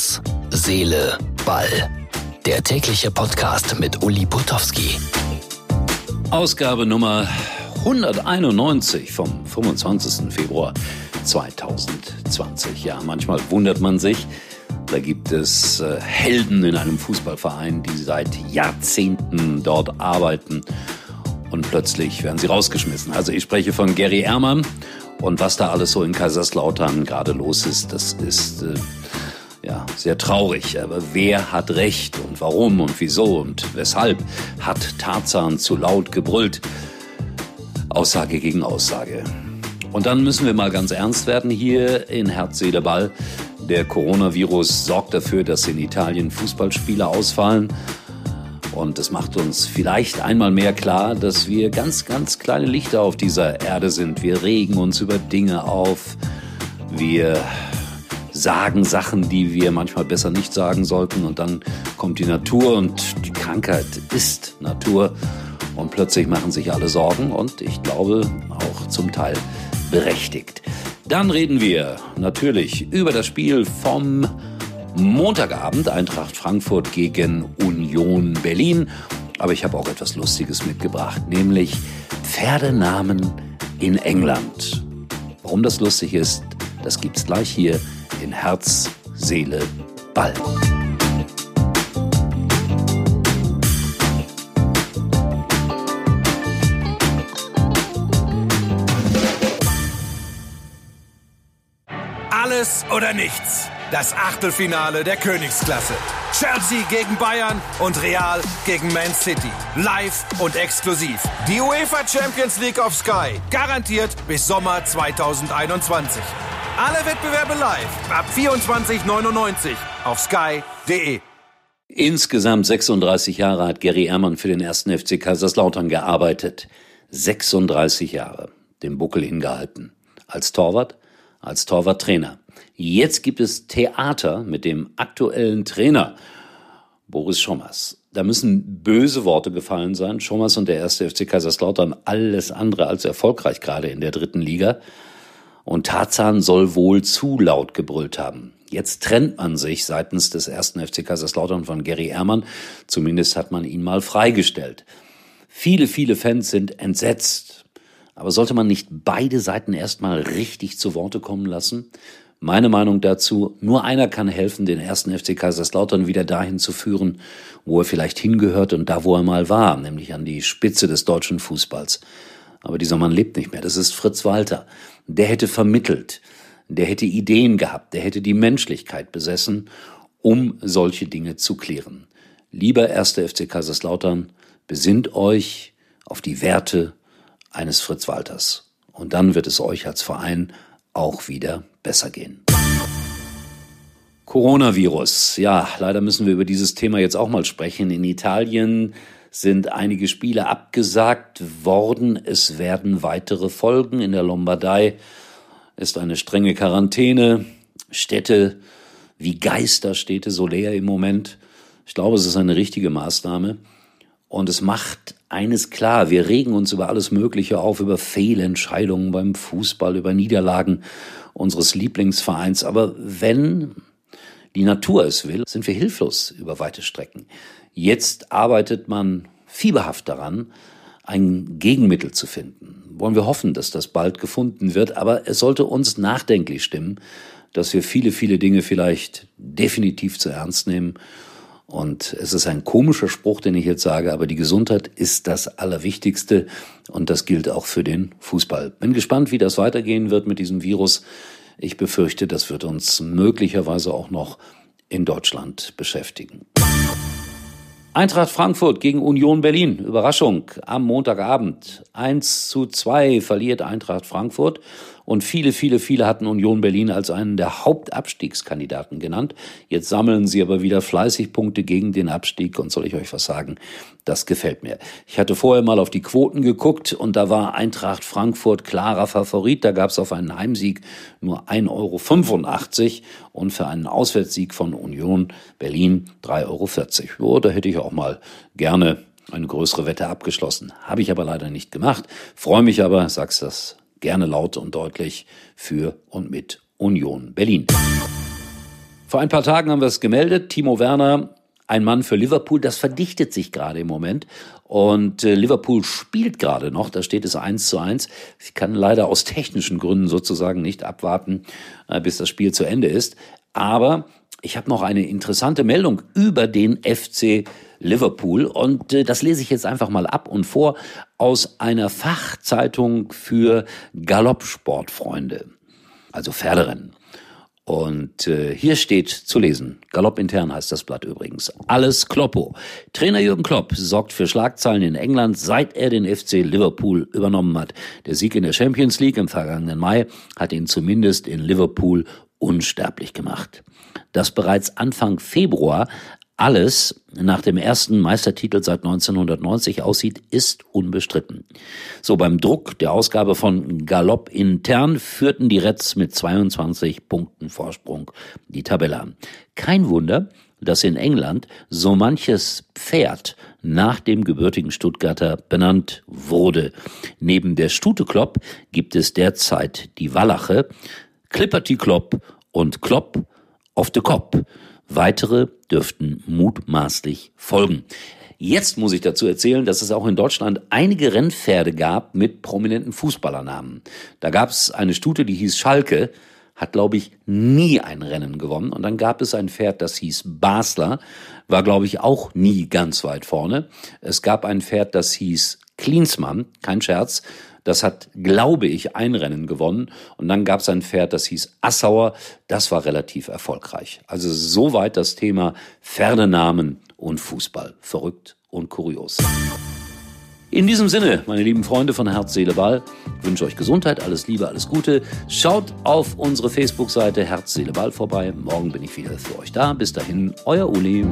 Herz, Seele, Ball. Der tägliche Podcast mit Uli Putowski. Ausgabe Nummer 191 vom 25. Februar 2020. Ja, manchmal wundert man sich. Da gibt es äh, Helden in einem Fußballverein, die seit Jahrzehnten dort arbeiten und plötzlich werden sie rausgeschmissen. Also ich spreche von Gary Ehrmann und was da alles so in Kaiserslautern gerade los ist, das ist äh, ja sehr traurig. Aber wer hat recht und warum und wieso und weshalb hat Tarzan zu laut gebrüllt? Aussage gegen Aussage. Und dann müssen wir mal ganz ernst werden hier in Herz, Seele, Ball. Der Coronavirus sorgt dafür, dass in Italien Fußballspiele ausfallen. Und es macht uns vielleicht einmal mehr klar, dass wir ganz, ganz kleine Lichter auf dieser Erde sind. Wir regen uns über Dinge auf. Wir sagen Sachen, die wir manchmal besser nicht sagen sollten. Und dann kommt die Natur und die Krankheit ist Natur. Und plötzlich machen sich alle Sorgen und ich glaube auch zum Teil berechtigt. Dann reden wir natürlich über das Spiel vom Montagabend, Eintracht Frankfurt gegen Union Berlin. Aber ich habe auch etwas Lustiges mitgebracht, nämlich Pferdenamen in England. Warum das lustig ist, das gibt's gleich hier in Herz, Seele, Ball. Alles oder nichts. Das Achtelfinale der Königsklasse. Chelsea gegen Bayern und Real gegen Man City. Live und exklusiv. Die UEFA Champions League auf Sky. Garantiert bis Sommer 2021. Alle Wettbewerbe live ab 24,99 auf sky.de. Insgesamt 36 Jahre hat Gary Ehrmann für den ersten FC Kaiserslautern gearbeitet. 36 Jahre. Den Buckel hingehalten. Als Torwart, als Torwarttrainer. Jetzt gibt es Theater mit dem aktuellen Trainer Boris Schommers. Da müssen böse Worte gefallen sein. Schommers und der erste FC Kaiserslautern alles andere als erfolgreich gerade in der dritten Liga. Und Tarzan soll wohl zu laut gebrüllt haben. Jetzt trennt man sich seitens des ersten FC Kaiserslautern von Gary Ehrmann. Zumindest hat man ihn mal freigestellt. Viele, viele Fans sind entsetzt. Aber sollte man nicht beide Seiten erstmal richtig zu Worte kommen lassen? Meine Meinung dazu, nur einer kann helfen, den ersten FC Kaiserslautern wieder dahin zu führen, wo er vielleicht hingehört und da, wo er mal war, nämlich an die Spitze des deutschen Fußballs. Aber dieser Mann lebt nicht mehr, das ist Fritz Walter. Der hätte vermittelt, der hätte Ideen gehabt, der hätte die Menschlichkeit besessen, um solche Dinge zu klären. Lieber erster FC Kaiserslautern, besinnt euch auf die Werte eines Fritz Walters. Und dann wird es euch als Verein auch wieder besser gehen. Coronavirus. Ja, leider müssen wir über dieses Thema jetzt auch mal sprechen. In Italien sind einige Spiele abgesagt worden. Es werden weitere folgen. In der Lombardei ist eine strenge Quarantäne. Städte wie Geisterstädte so leer im Moment. Ich glaube, es ist eine richtige Maßnahme. Und es macht eines klar, wir regen uns über alles Mögliche auf, über Fehlentscheidungen beim Fußball, über Niederlagen unseres Lieblingsvereins. Aber wenn die Natur es will, sind wir hilflos über weite Strecken. Jetzt arbeitet man fieberhaft daran, ein Gegenmittel zu finden. Wollen wir hoffen, dass das bald gefunden wird, aber es sollte uns nachdenklich stimmen, dass wir viele, viele Dinge vielleicht definitiv zu ernst nehmen und es ist ein komischer Spruch, den ich jetzt sage, aber die Gesundheit ist das Allerwichtigste und das gilt auch für den Fußball. Bin gespannt, wie das weitergehen wird mit diesem Virus. Ich befürchte, das wird uns möglicherweise auch noch in Deutschland beschäftigen. Eintracht Frankfurt gegen Union Berlin. Überraschung am Montagabend. 1 zu 2 verliert Eintracht Frankfurt und viele, viele, viele hatten Union Berlin als einen der Hauptabstiegskandidaten genannt. Jetzt sammeln sie aber wieder fleißig Punkte gegen den Abstieg. Und soll ich euch was sagen? Das gefällt mir. Ich hatte vorher mal auf die Quoten geguckt und da war Eintracht Frankfurt klarer Favorit. Da gab es auf einen Heimsieg nur 1,85 Euro und für einen Auswärtssieg von Union Berlin 3,40 Euro. Oh, da hätte ich auch mal gerne eine größere Wette abgeschlossen. Habe ich aber leider nicht gemacht. Freue mich aber, sag's das gerne laut und deutlich für und mit Union Berlin. Vor ein paar Tagen haben wir es gemeldet. Timo Werner, ein Mann für Liverpool. Das verdichtet sich gerade im Moment. Und äh, Liverpool spielt gerade noch. Da steht es eins zu eins. Ich kann leider aus technischen Gründen sozusagen nicht abwarten, äh, bis das Spiel zu Ende ist. Aber ich habe noch eine interessante Meldung über den FC Liverpool und äh, das lese ich jetzt einfach mal ab und vor aus einer Fachzeitung für Galoppsportfreunde, also Pferderennen. Und äh, hier steht zu lesen, Galopp intern heißt das Blatt übrigens, alles Kloppo. Trainer Jürgen Klopp sorgt für Schlagzeilen in England, seit er den FC Liverpool übernommen hat. Der Sieg in der Champions League im vergangenen Mai hat ihn zumindest in Liverpool unsterblich gemacht. Dass bereits Anfang Februar alles nach dem ersten Meistertitel seit 1990 aussieht, ist unbestritten. So beim Druck der Ausgabe von Galopp intern führten die Reds mit 22 Punkten Vorsprung die Tabelle an. Kein Wunder, dass in England so manches Pferd nach dem gebürtigen Stuttgarter benannt wurde. Neben der Stute Klopp gibt es derzeit die Wallache, Clipperty Klopp und Klopp of the Cop. Weitere dürften mutmaßlich folgen. Jetzt muss ich dazu erzählen, dass es auch in Deutschland einige Rennpferde gab mit prominenten Fußballernamen. Da gab es eine Stute, die hieß Schalke, hat, glaube ich, nie ein Rennen gewonnen. Und dann gab es ein Pferd, das hieß Basler, war, glaube ich, auch nie ganz weit vorne. Es gab ein Pferd, das hieß Klinsmann, kein Scherz, das hat, glaube ich, ein Rennen gewonnen. Und dann gab es ein Pferd, das hieß Assauer. Das war relativ erfolgreich. Also soweit das Thema Pferdenamen und Fußball. Verrückt und kurios. In diesem Sinne, meine lieben Freunde von Herz, Seele, Ball, wünsche euch Gesundheit, alles Liebe, alles Gute. Schaut auf unsere Facebook-Seite Herz, Seele, Ball vorbei. Morgen bin ich wieder für euch da. Bis dahin, euer Uli.